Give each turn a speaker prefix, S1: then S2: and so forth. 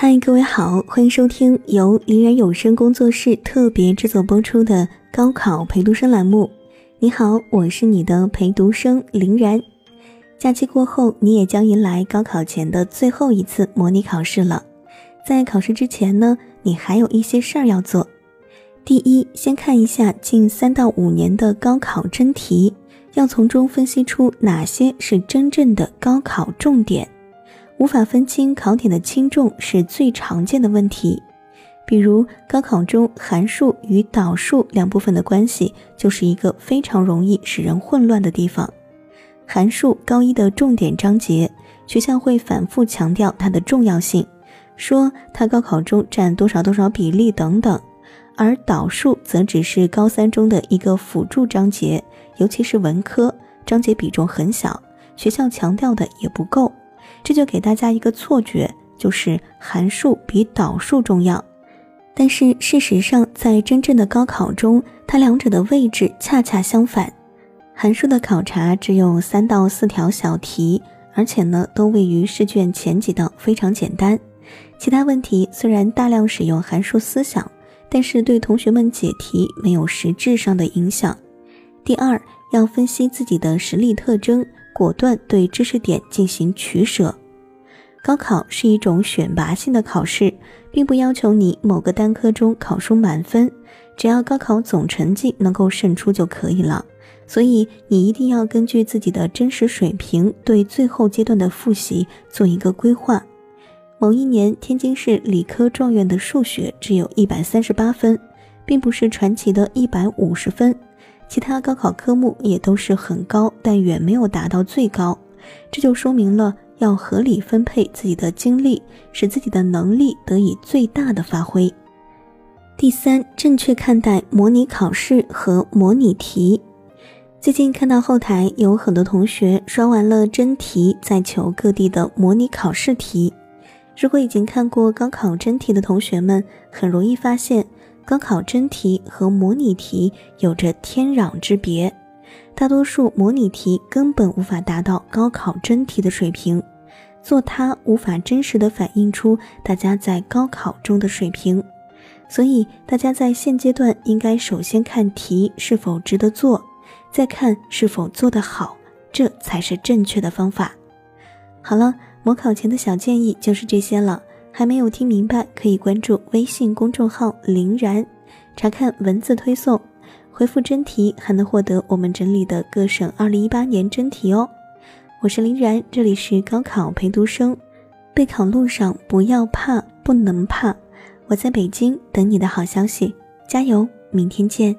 S1: 嗨，各位好，欢迎收听由林然有声工作室特别制作播出的高考陪读生栏目。你好，我是你的陪读生林然。假期过后，你也将迎来高考前的最后一次模拟考试了。在考试之前呢，你还有一些事儿要做。第一，先看一下近三到五年的高考真题，要从中分析出哪些是真正的高考重点。无法分清考点的轻重是最常见的问题，比如高考中函数与导数两部分的关系，就是一个非常容易使人混乱的地方。函数高一的重点章节，学校会反复强调它的重要性，说它高考中占多少多少比例等等，而导数则只是高三中的一个辅助章节，尤其是文科章节比重很小，学校强调的也不够。这就给大家一个错觉，就是函数比导数重要。但是事实上，在真正的高考中，它两者的位置恰恰相反。函数的考察只有三到四条小题，而且呢都位于试卷前几道，非常简单。其他问题虽然大量使用函数思想，但是对同学们解题没有实质上的影响。第二，要分析自己的实力特征。果断对知识点进行取舍。高考是一种选拔性的考试，并不要求你某个单科中考出满分，只要高考总成绩能够胜出就可以了。所以你一定要根据自己的真实水平，对最后阶段的复习做一个规划。某一年，天津市理科状元的数学只有一百三十八分，并不是传奇的一百五十分。其他高考科目也都是很高，但远没有达到最高，这就说明了要合理分配自己的精力，使自己的能力得以最大的发挥。第三，正确看待模拟考试和模拟题。最近看到后台有很多同学刷完了真题，在求各地的模拟考试题。如果已经看过高考真题的同学们，很容易发现。高考真题和模拟题有着天壤之别，大多数模拟题根本无法达到高考真题的水平，做它无法真实的反映出大家在高考中的水平，所以大家在现阶段应该首先看题是否值得做，再看是否做得好，这才是正确的方法。好了，模考前的小建议就是这些了。还没有听明白，可以关注微信公众号“林然”，查看文字推送，回复真题还能获得我们整理的各省2018年真题哦。我是林然，这里是高考陪读生，备考路上不要怕，不能怕，我在北京等你的好消息，加油，明天见。